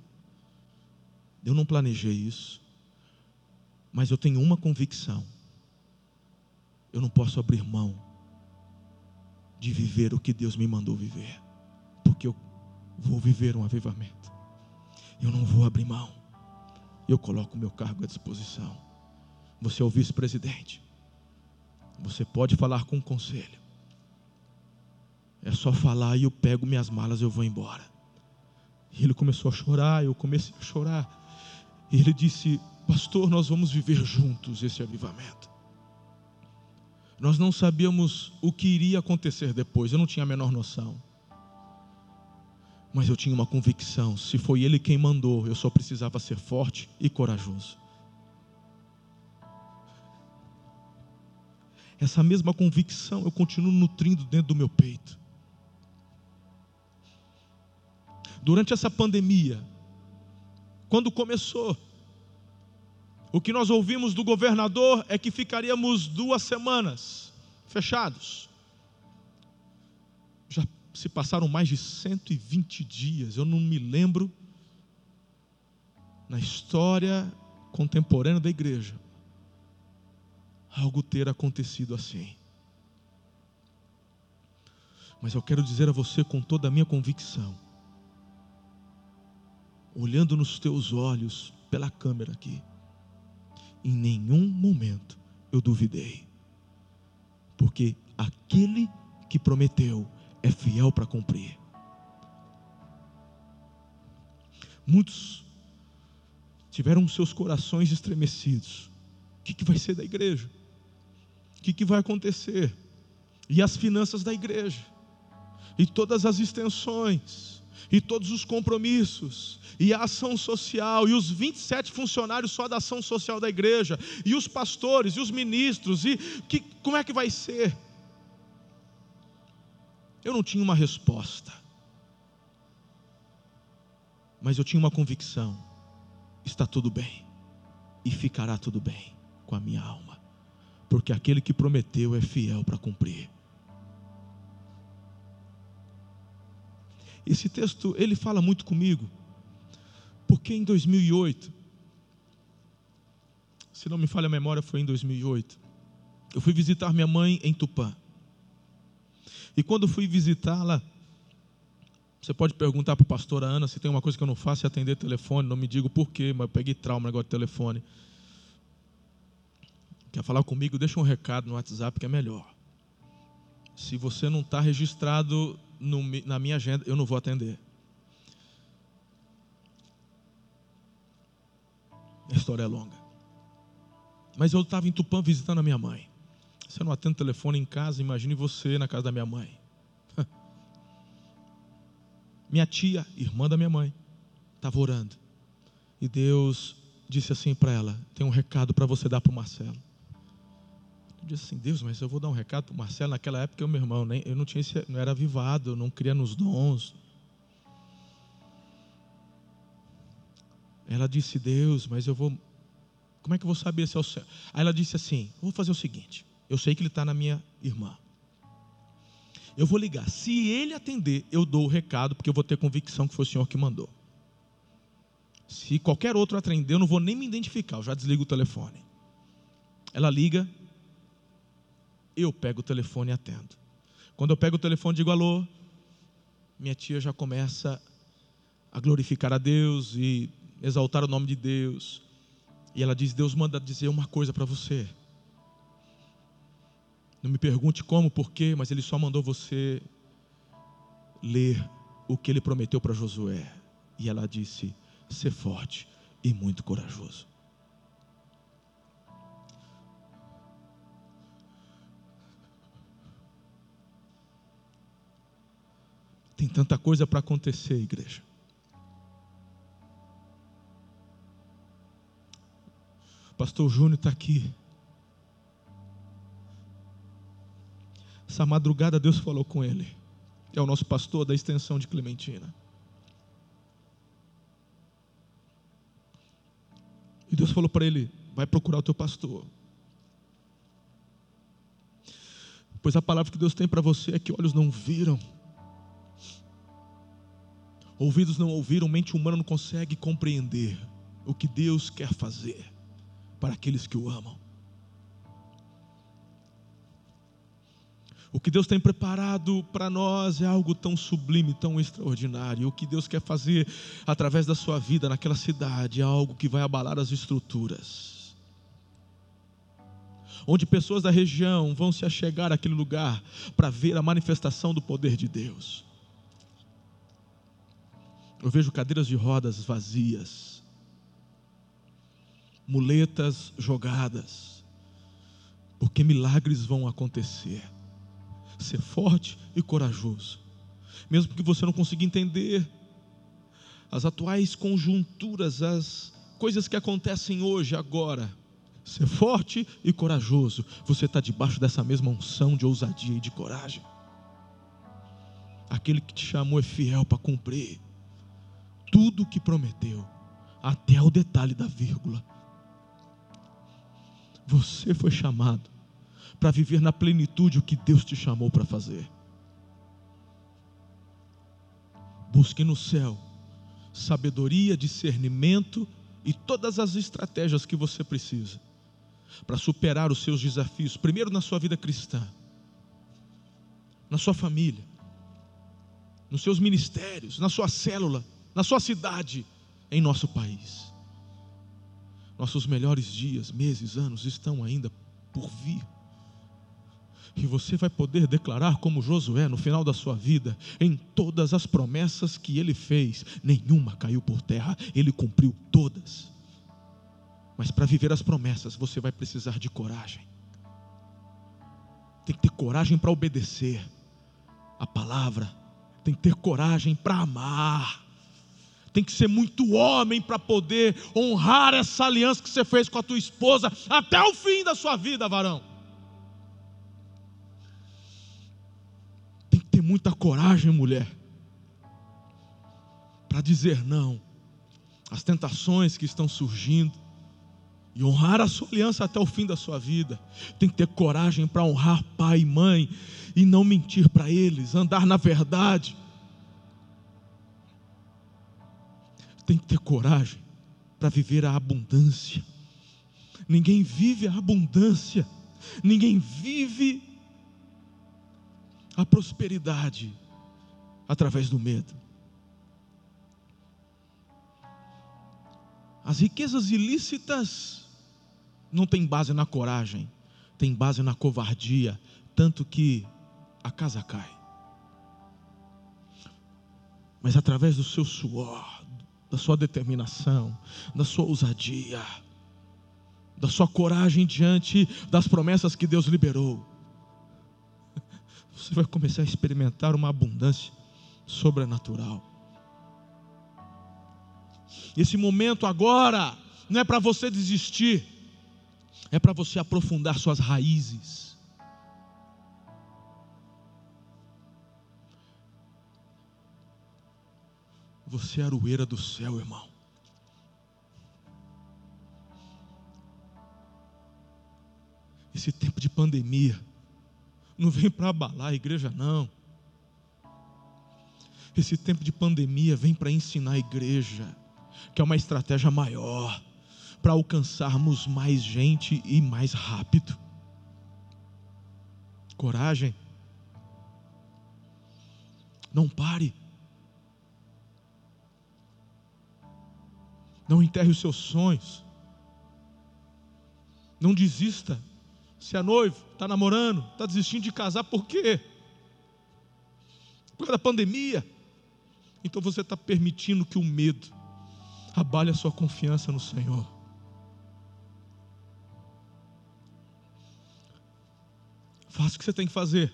Eu não planejei isso. Mas eu tenho uma convicção eu não posso abrir mão de viver o que Deus me mandou viver, porque eu vou viver um avivamento. Eu não vou abrir mão. Eu coloco o meu cargo à disposição. Você é o vice-presidente. Você pode falar com o conselho. É só falar e eu pego minhas malas e eu vou embora. E ele começou a chorar, eu comecei a chorar. E ele disse: Pastor, nós vamos viver juntos esse avivamento. Nós não sabíamos o que iria acontecer depois, eu não tinha a menor noção. Mas eu tinha uma convicção: se foi Ele quem mandou, eu só precisava ser forte e corajoso. Essa mesma convicção eu continuo nutrindo dentro do meu peito. Durante essa pandemia, quando começou, o que nós ouvimos do governador é que ficaríamos duas semanas fechados. Já se passaram mais de 120 dias, eu não me lembro na história contemporânea da igreja algo ter acontecido assim. Mas eu quero dizer a você com toda a minha convicção, olhando nos teus olhos pela câmera aqui, em nenhum momento eu duvidei, porque aquele que prometeu é fiel para cumprir. Muitos tiveram seus corações estremecidos. O que, que vai ser da igreja? O que, que vai acontecer? E as finanças da igreja? E todas as extensões? E todos os compromissos, e a ação social, e os 27 funcionários só da ação social da igreja, e os pastores, e os ministros, e que, como é que vai ser? Eu não tinha uma resposta, mas eu tinha uma convicção: está tudo bem, e ficará tudo bem com a minha alma, porque aquele que prometeu é fiel para cumprir. Esse texto, ele fala muito comigo, porque em 2008, se não me falha a memória, foi em 2008, eu fui visitar minha mãe em Tupã. E quando fui visitá-la, você pode perguntar para a pastora Ana se tem uma coisa que eu não faço é atender telefone, não me digo por quê, mas eu peguei trauma negócio de telefone. Quer falar comigo? Deixa um recado no WhatsApp que é melhor. Se você não está registrado no, na minha agenda, eu não vou atender. A história é longa. Mas eu estava em Tupã visitando a minha mãe. Eu não atendo telefone em casa, imagine você na casa da minha mãe. Minha tia, irmã da minha mãe, estava orando. E Deus disse assim para ela: Tem um recado para você dar para o Marcelo. Eu assim: Deus, mas eu vou dar um recado para o Marcelo. Naquela época, eu, meu irmão, nem, eu não, tinha não era avivado, não cria nos dons. Ela disse: Deus, mas eu vou. Como é que eu vou saber se é o céu? Aí ela disse assim: Vou fazer o seguinte. Eu sei que ele está na minha irmã. Eu vou ligar. Se ele atender, eu dou o recado, porque eu vou ter convicção que foi o senhor que mandou. Se qualquer outro atender, eu não vou nem me identificar, eu já desligo o telefone. Ela liga, eu pego o telefone e atendo. Quando eu pego o telefone digo alô, minha tia já começa a glorificar a Deus e exaltar o nome de Deus. E ela diz: Deus manda dizer uma coisa para você. Não me pergunte como, porquê, mas ele só mandou você ler o que ele prometeu para Josué. E ela disse: ser forte e muito corajoso. Tem tanta coisa para acontecer, igreja. Pastor Júnior está aqui. Essa madrugada Deus falou com ele. É o nosso pastor da extensão de Clementina. E Deus falou para ele: vai procurar o teu pastor. Pois a palavra que Deus tem para você é que olhos não viram, ouvidos não ouviram, mente humana não consegue compreender o que Deus quer fazer para aqueles que o amam. O que Deus tem preparado para nós é algo tão sublime, tão extraordinário. O que Deus quer fazer através da sua vida naquela cidade é algo que vai abalar as estruturas. Onde pessoas da região vão se achegar àquele lugar para ver a manifestação do poder de Deus. Eu vejo cadeiras de rodas vazias, muletas jogadas, porque milagres vão acontecer ser forte e corajoso. Mesmo que você não consiga entender as atuais conjunturas, as coisas que acontecem hoje, agora. Ser forte e corajoso. Você está debaixo dessa mesma unção de ousadia e de coragem. Aquele que te chamou é fiel para cumprir tudo o que prometeu, até o detalhe da vírgula. Você foi chamado para viver na plenitude o que Deus te chamou para fazer. Busque no céu sabedoria, discernimento e todas as estratégias que você precisa para superar os seus desafios, primeiro na sua vida cristã, na sua família, nos seus ministérios, na sua célula, na sua cidade, em nosso país. Nossos melhores dias, meses, anos estão ainda por vir. E você vai poder declarar como Josué no final da sua vida, em todas as promessas que ele fez, nenhuma caiu por terra, ele cumpriu todas. Mas para viver as promessas, você vai precisar de coragem. Tem que ter coragem para obedecer a palavra, tem que ter coragem para amar. Tem que ser muito homem para poder honrar essa aliança que você fez com a tua esposa até o fim da sua vida, varão. ter muita coragem, mulher, para dizer não às tentações que estão surgindo e honrar a sua aliança até o fim da sua vida. Tem que ter coragem para honrar pai e mãe e não mentir para eles, andar na verdade. Tem que ter coragem para viver a abundância. Ninguém vive a abundância, ninguém vive a prosperidade através do medo. As riquezas ilícitas não têm base na coragem, têm base na covardia, tanto que a casa cai. Mas através do seu suor, da sua determinação, da sua ousadia, da sua coragem diante das promessas que Deus liberou, você vai começar a experimentar uma abundância sobrenatural. Esse momento agora não é para você desistir, é para você aprofundar suas raízes. Você é aroeira do céu, irmão. Esse tempo de pandemia não vem para abalar a igreja, não. Esse tempo de pandemia vem para ensinar a igreja que é uma estratégia maior para alcançarmos mais gente e mais rápido. Coragem. Não pare. Não enterre os seus sonhos. Não desista. Se é noivo, está namorando, está desistindo de casar, por quê? Por causa da pandemia. Então você está permitindo que o medo abale a sua confiança no Senhor. Faça o que você tem que fazer.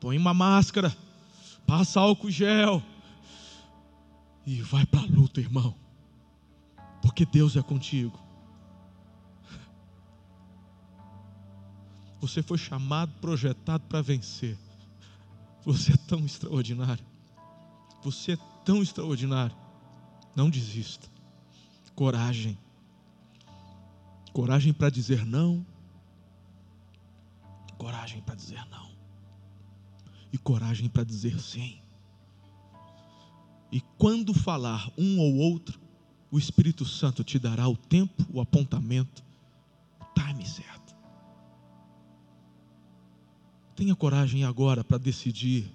Põe uma máscara, passa álcool gel e vai para a luta, irmão. Porque Deus é contigo. Você foi chamado, projetado para vencer. Você é tão extraordinário. Você é tão extraordinário. Não desista. Coragem. Coragem para dizer não. Coragem para dizer não. E coragem para dizer sim. E quando falar um ou outro, o Espírito Santo te dará o tempo, o apontamento, o time certo. Tenha coragem agora para decidir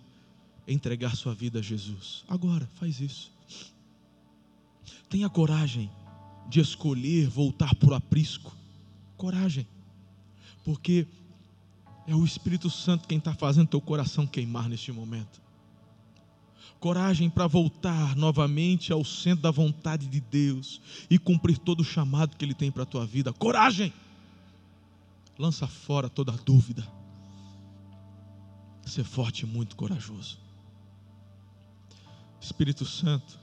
entregar sua vida a Jesus. Agora, faz isso. Tenha coragem de escolher voltar para o aprisco. Coragem. Porque é o Espírito Santo quem está fazendo teu coração queimar neste momento. Coragem para voltar novamente ao centro da vontade de Deus e cumprir todo o chamado que Ele tem para a tua vida. Coragem! Lança fora toda dúvida ser forte e muito corajoso. Espírito Santo,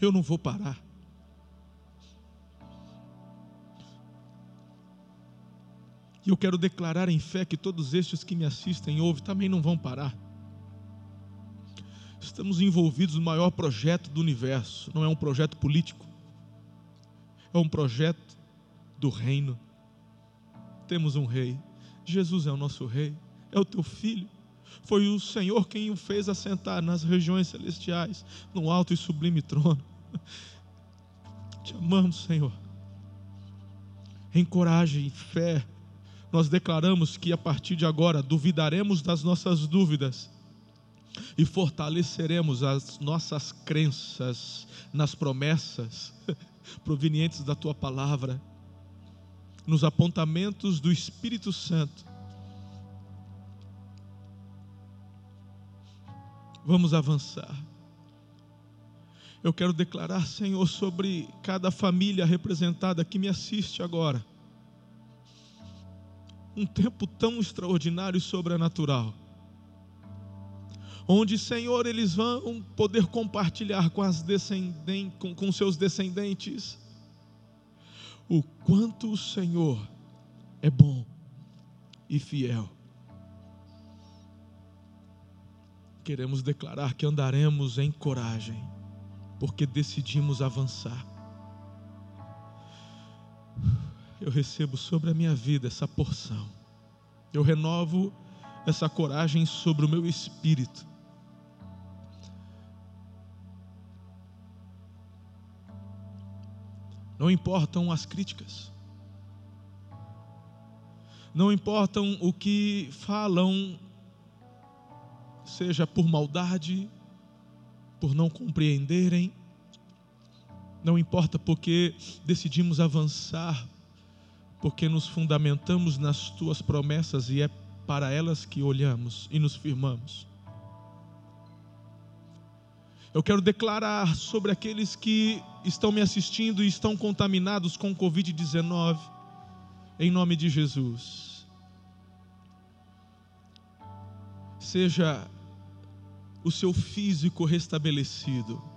eu não vou parar. E eu quero declarar em fé que todos estes que me assistem e ouvem também não vão parar. Estamos envolvidos no maior projeto do universo, não é um projeto político, é um projeto do reino. Temos um rei. Jesus é o nosso rei, é o teu filho. Foi o Senhor quem o fez assentar nas regiões celestiais, no alto e sublime trono. Te amamos, Senhor. Em coragem e fé, nós declaramos que a partir de agora duvidaremos das nossas dúvidas e fortaleceremos as nossas crenças nas promessas provenientes da tua palavra nos apontamentos do Espírito Santo. Vamos avançar. Eu quero declarar, Senhor, sobre cada família representada que me assiste agora. Um tempo tão extraordinário e sobrenatural. Onde, Senhor, eles vão poder compartilhar com, as descendentes, com, com seus descendentes o quanto o Senhor é bom e fiel. Queremos declarar que andaremos em coragem, porque decidimos avançar. Eu recebo sobre a minha vida essa porção. Eu renovo essa coragem sobre o meu espírito Não importam as críticas. Não importam o que falam, seja por maldade, por não compreenderem. Não importa porque decidimos avançar, porque nos fundamentamos nas tuas promessas e é para elas que olhamos e nos firmamos. Eu quero declarar sobre aqueles que estão me assistindo e estão contaminados com Covid-19, em nome de Jesus. Seja o seu físico restabelecido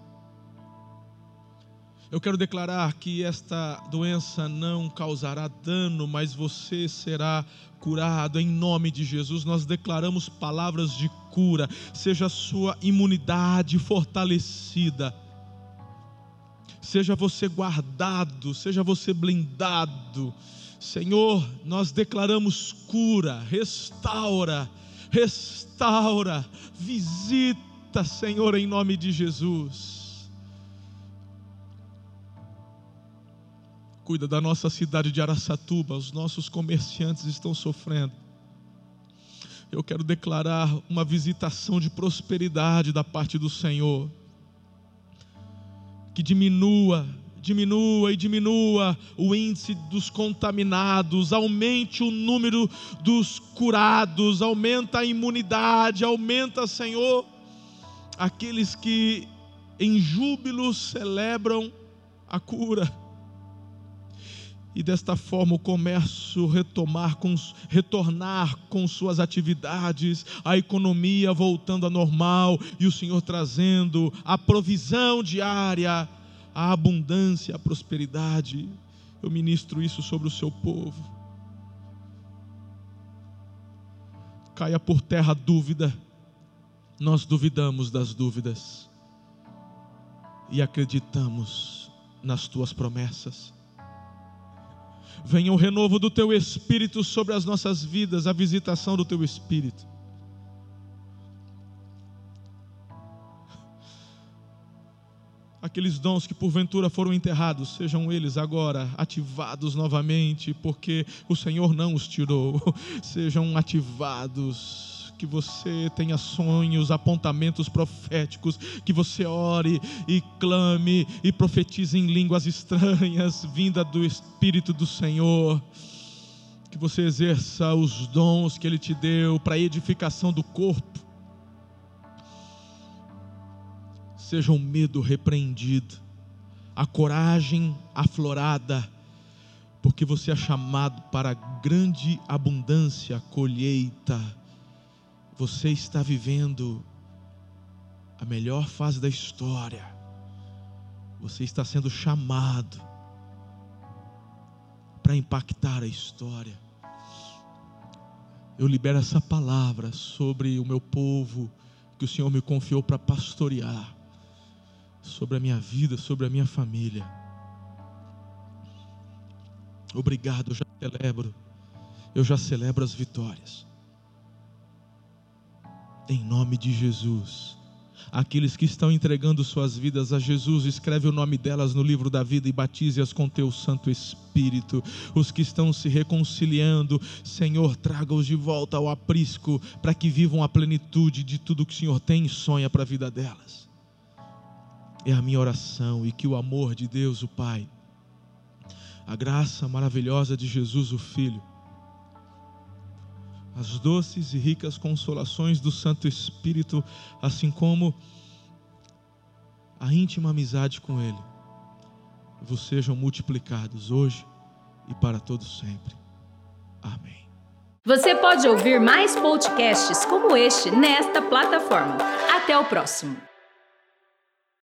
eu quero declarar que esta doença não causará dano, mas você será curado em nome de Jesus. Nós declaramos palavras de cura, seja a sua imunidade fortalecida, seja você guardado, seja você blindado. Senhor, nós declaramos cura, restaura, restaura, visita, Senhor, em nome de Jesus. Cuida da nossa cidade de Araçatuba, os nossos comerciantes estão sofrendo. Eu quero declarar uma visitação de prosperidade da parte do Senhor. Que diminua, diminua e diminua o índice dos contaminados, aumente o número dos curados, aumenta a imunidade, aumenta, Senhor, aqueles que em júbilo celebram a cura e desta forma o comércio retomar com, retornar com suas atividades, a economia voltando a normal e o Senhor trazendo a provisão diária, a abundância, a prosperidade. Eu ministro isso sobre o seu povo. Caia por terra a dúvida, nós duvidamos das dúvidas e acreditamos nas tuas promessas Venha o renovo do teu espírito sobre as nossas vidas, a visitação do teu espírito. Aqueles dons que porventura foram enterrados, sejam eles agora ativados novamente, porque o Senhor não os tirou, sejam ativados que você tenha sonhos, apontamentos proféticos, que você ore e clame e profetize em línguas estranhas, vinda do Espírito do Senhor. Que você exerça os dons que Ele te deu para a edificação do corpo. Seja o medo repreendido, a coragem aflorada, porque você é chamado para grande abundância, colheita você está vivendo a melhor fase da história. Você está sendo chamado para impactar a história. Eu libero essa palavra sobre o meu povo que o Senhor me confiou para pastorear, sobre a minha vida, sobre a minha família. Obrigado, eu já celebro, eu já celebro as vitórias em nome de Jesus. Aqueles que estão entregando suas vidas a Jesus, escreve o nome delas no livro da vida e batize-as com teu Santo Espírito. Os que estão se reconciliando, Senhor, traga-os de volta ao aprisco, para que vivam a plenitude de tudo que o Senhor tem e sonha para a vida delas. É a minha oração e que o amor de Deus, o Pai, a graça maravilhosa de Jesus, o Filho, as doces e ricas consolações do Santo Espírito, assim como a íntima amizade com Ele, vos sejam multiplicados hoje e para todos sempre. Amém. Você pode ouvir mais podcasts como este nesta plataforma. Até o próximo.